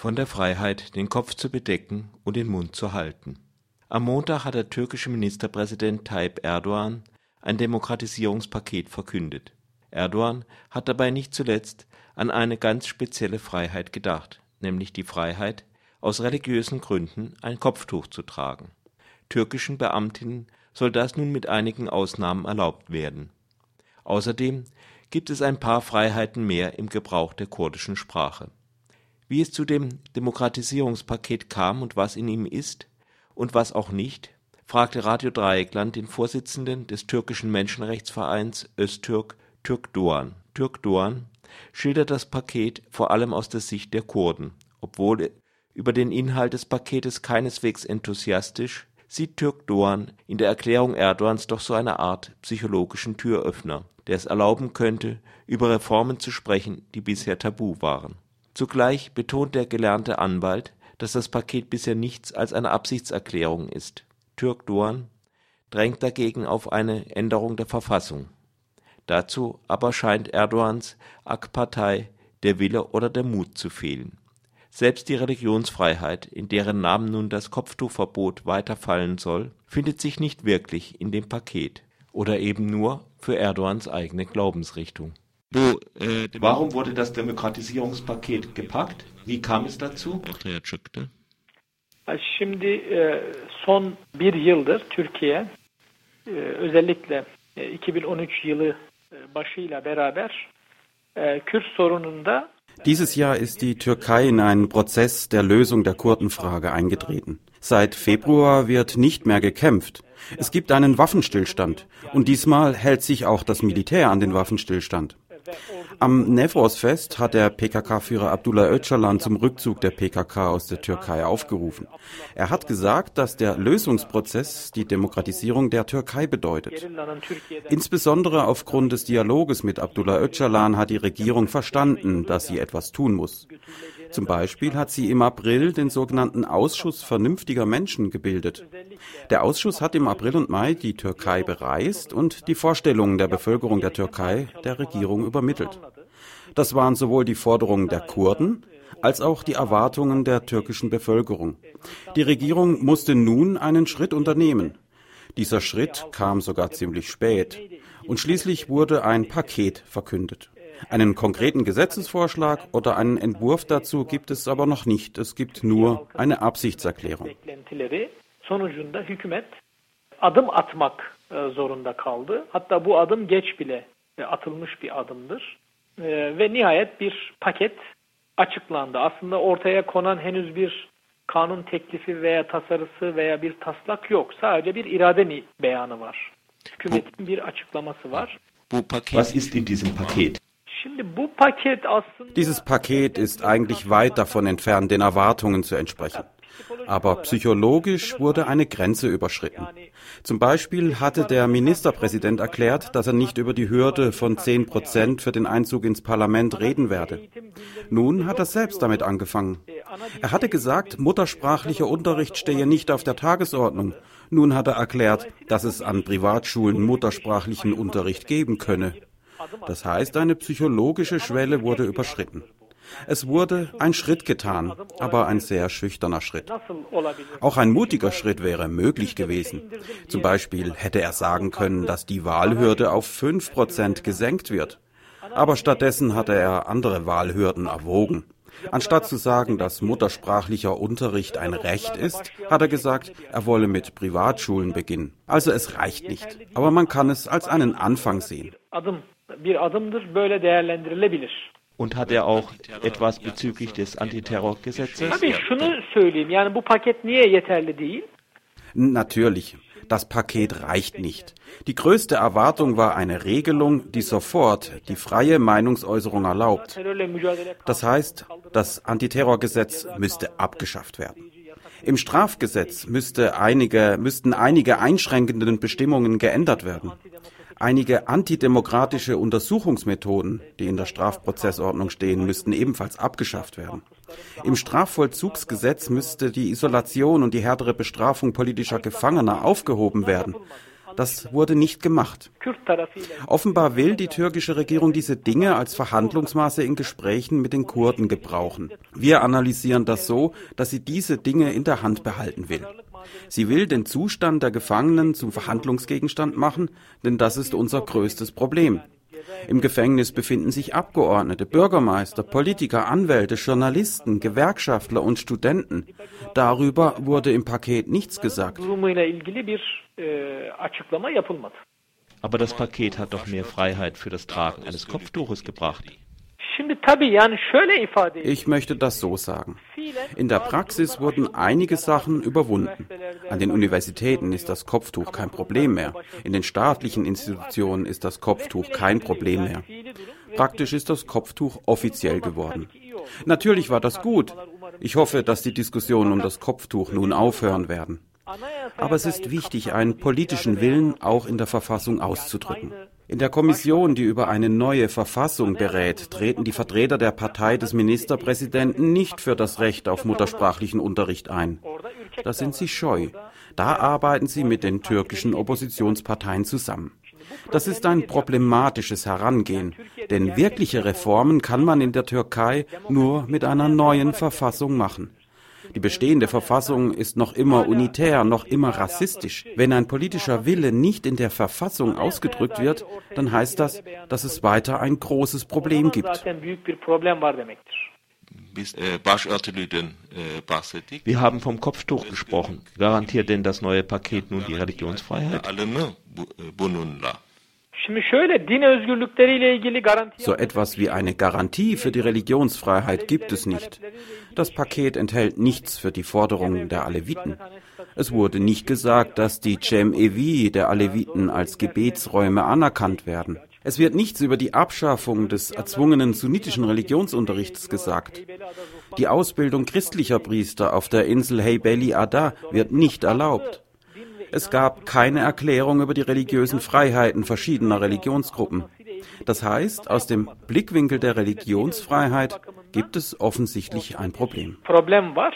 von der Freiheit, den Kopf zu bedecken und den Mund zu halten. Am Montag hat der türkische Ministerpräsident Tayyip Erdogan ein Demokratisierungspaket verkündet. Erdogan hat dabei nicht zuletzt an eine ganz spezielle Freiheit gedacht, nämlich die Freiheit, aus religiösen Gründen ein Kopftuch zu tragen. Türkischen Beamtinnen soll das nun mit einigen Ausnahmen erlaubt werden. Außerdem gibt es ein paar Freiheiten mehr im Gebrauch der kurdischen Sprache wie es zu dem Demokratisierungspaket kam und was in ihm ist und was auch nicht, fragte Radio Dreieckland den Vorsitzenden des türkischen Menschenrechtsvereins Öztürk Türk Doğan. Türk Doğan schildert das Paket vor allem aus der Sicht der Kurden. Obwohl über den Inhalt des Paketes keineswegs enthusiastisch, sieht Türk Doğan in der Erklärung Erdogans doch so eine Art psychologischen Türöffner, der es erlauben könnte, über Reformen zu sprechen, die bisher tabu waren Zugleich betont der gelernte Anwalt, dass das Paket bisher nichts als eine Absichtserklärung ist. Türk Doğan drängt dagegen auf eine Änderung der Verfassung. Dazu aber scheint Erdogans AK-Partei der Wille oder der Mut zu fehlen. Selbst die Religionsfreiheit, in deren Namen nun das Kopftuchverbot weiter fallen soll, findet sich nicht wirklich in dem Paket oder eben nur für Erdogans eigene Glaubensrichtung Bu, e, Warum wurde das Demokratisierungspaket gepackt? Wie kam es dazu? Ortaya çıktı. Şimdi e, son bir yıldır Türkiye e, özellikle 2013 yılı başıyla beraber Kürt sorununda Dieses Jahr ist die Türkei in einen Prozess der Lösung der Kurdenfrage eingetreten. Seit Februar wird nicht mehr gekämpft. Es gibt einen Waffenstillstand und diesmal hält sich auch das Militär an den Waffenstillstand. that Am Nevros-Fest hat der PKK-Führer Abdullah Öcalan zum Rückzug der PKK aus der Türkei aufgerufen. Er hat gesagt, dass der Lösungsprozess die Demokratisierung der Türkei bedeutet. Insbesondere aufgrund des Dialoges mit Abdullah Öcalan hat die Regierung verstanden, dass sie etwas tun muss. Zum Beispiel hat sie im April den sogenannten Ausschuss vernünftiger Menschen gebildet. Der Ausschuss hat im April und Mai die Türkei bereist und die Vorstellungen der Bevölkerung der Türkei der Regierung übermittelt. Das waren sowohl die Forderungen der Kurden als auch die Erwartungen der türkischen Bevölkerung. Die Regierung musste nun einen Schritt unternehmen. Dieser Schritt kam sogar ziemlich spät. Und schließlich wurde ein Paket verkündet. Einen konkreten Gesetzesvorschlag oder einen Entwurf dazu gibt es aber noch nicht. Es gibt nur eine Absichtserklärung. E, ve nihayet bir paket açıklandı. Aslında ortaya konan henüz bir kanun teklifi veya tasarısı veya bir taslak yok. Sadece bir irade beyanı var. Hükümetin bir açıklaması var. Bu paket, Was ist in diesem Paket? Dieses Paket ist eigentlich weit davon entfernt, den Erwartungen zu entsprechen. Aber psychologisch wurde eine Grenze überschritten. Zum Beispiel hatte der Ministerpräsident erklärt, dass er nicht über die Hürde von 10 Prozent für den Einzug ins Parlament reden werde. Nun hat er selbst damit angefangen. Er hatte gesagt, muttersprachlicher Unterricht stehe nicht auf der Tagesordnung. Nun hat er erklärt, dass es an Privatschulen muttersprachlichen Unterricht geben könne. Das heißt, eine psychologische Schwelle wurde überschritten. Es wurde ein Schritt getan, aber ein sehr schüchterner Schritt. Auch ein mutiger Schritt wäre möglich gewesen. Zum Beispiel hätte er sagen können, dass die Wahlhürde auf 5% gesenkt wird. Aber stattdessen hatte er andere Wahlhürden erwogen. Anstatt zu sagen, dass muttersprachlicher Unterricht ein Recht ist, hat er gesagt, er wolle mit Privatschulen beginnen. Also es reicht nicht. Aber man kann es als einen Anfang sehen bir adımdır. Böyle değerlendirilebilir. Und hat er auch etwas bezüglich des Antiterrorgesetzes? Tabii şunu söyleyeyim. Yani bu paket niye yeterli değil? Natürlich. Das Paket reicht nicht. Die größte Erwartung war eine Regelung, die sofort die freie Meinungsäußerung erlaubt. Das heißt, das Antiterrorgesetz müsste abgeschafft werden. Im Strafgesetz müsste einige, müssten einige einschränkenden Bestimmungen geändert werden. Einige antidemokratische Untersuchungsmethoden, die in der Strafprozessordnung stehen, müssten ebenfalls abgeschafft werden. Im Strafvollzugsgesetz müsste die Isolation und die härtere Bestrafung politischer Gefangener aufgehoben werden. Das wurde nicht gemacht. Offenbar will die türkische Regierung diese Dinge als Verhandlungsmaße in Gesprächen mit den Kurden gebrauchen. Wir analysieren das so, dass sie diese Dinge in der Hand behalten will. Sie will den Zustand der Gefangenen zum Verhandlungsgegenstand machen, denn das ist unser größtes Problem. Im Gefängnis befinden sich Abgeordnete, Bürgermeister, Politiker, Anwälte, Journalisten, Gewerkschaftler und Studenten. Darüber wurde im Paket nichts gesagt. Aber das Paket hat doch mehr Freiheit für das Tragen eines Kopftuches gebracht. Ich möchte das so sagen. In der Praxis wurden einige Sachen überwunden. An den Universitäten ist das Kopftuch kein Problem mehr. In den staatlichen Institutionen ist das Kopftuch kein Problem mehr. Praktisch ist das Kopftuch offiziell geworden. Natürlich war das gut. Ich hoffe, dass die Diskussionen um das Kopftuch nun aufhören werden. Aber es ist wichtig, einen politischen Willen auch in der Verfassung auszudrücken. In der Kommission, die über eine neue Verfassung berät, treten die Vertreter der Partei des Ministerpräsidenten nicht für das Recht auf muttersprachlichen Unterricht ein. Da sind sie scheu. Da arbeiten sie mit den türkischen Oppositionsparteien zusammen. Das ist ein problematisches Herangehen, denn wirkliche Reformen kann man in der Türkei nur mit einer neuen Verfassung machen. Die bestehende Verfassung ist noch immer unitär, noch immer rassistisch. Wenn ein politischer Wille nicht in der Verfassung ausgedrückt wird, dann heißt das, dass es weiter ein großes Problem gibt. Wir haben vom Kopftuch gesprochen. Garantiert denn das neue Paket nun die Religionsfreiheit? So etwas wie eine Garantie für die Religionsfreiheit gibt es nicht. Das Paket enthält nichts für die Forderungen der Aleviten. Es wurde nicht gesagt, dass die Cem-Evi der Aleviten als Gebetsräume anerkannt werden. Es wird nichts über die Abschaffung des erzwungenen sunnitischen Religionsunterrichts gesagt. Die Ausbildung christlicher Priester auf der Insel Heybeli Ada wird nicht erlaubt. Es gab keine Erklärung über die religiösen Freiheiten verschiedener Religionsgruppen. Das heißt, aus dem Blickwinkel der Religionsfreiheit gibt es offensichtlich ein Problem. Problem var.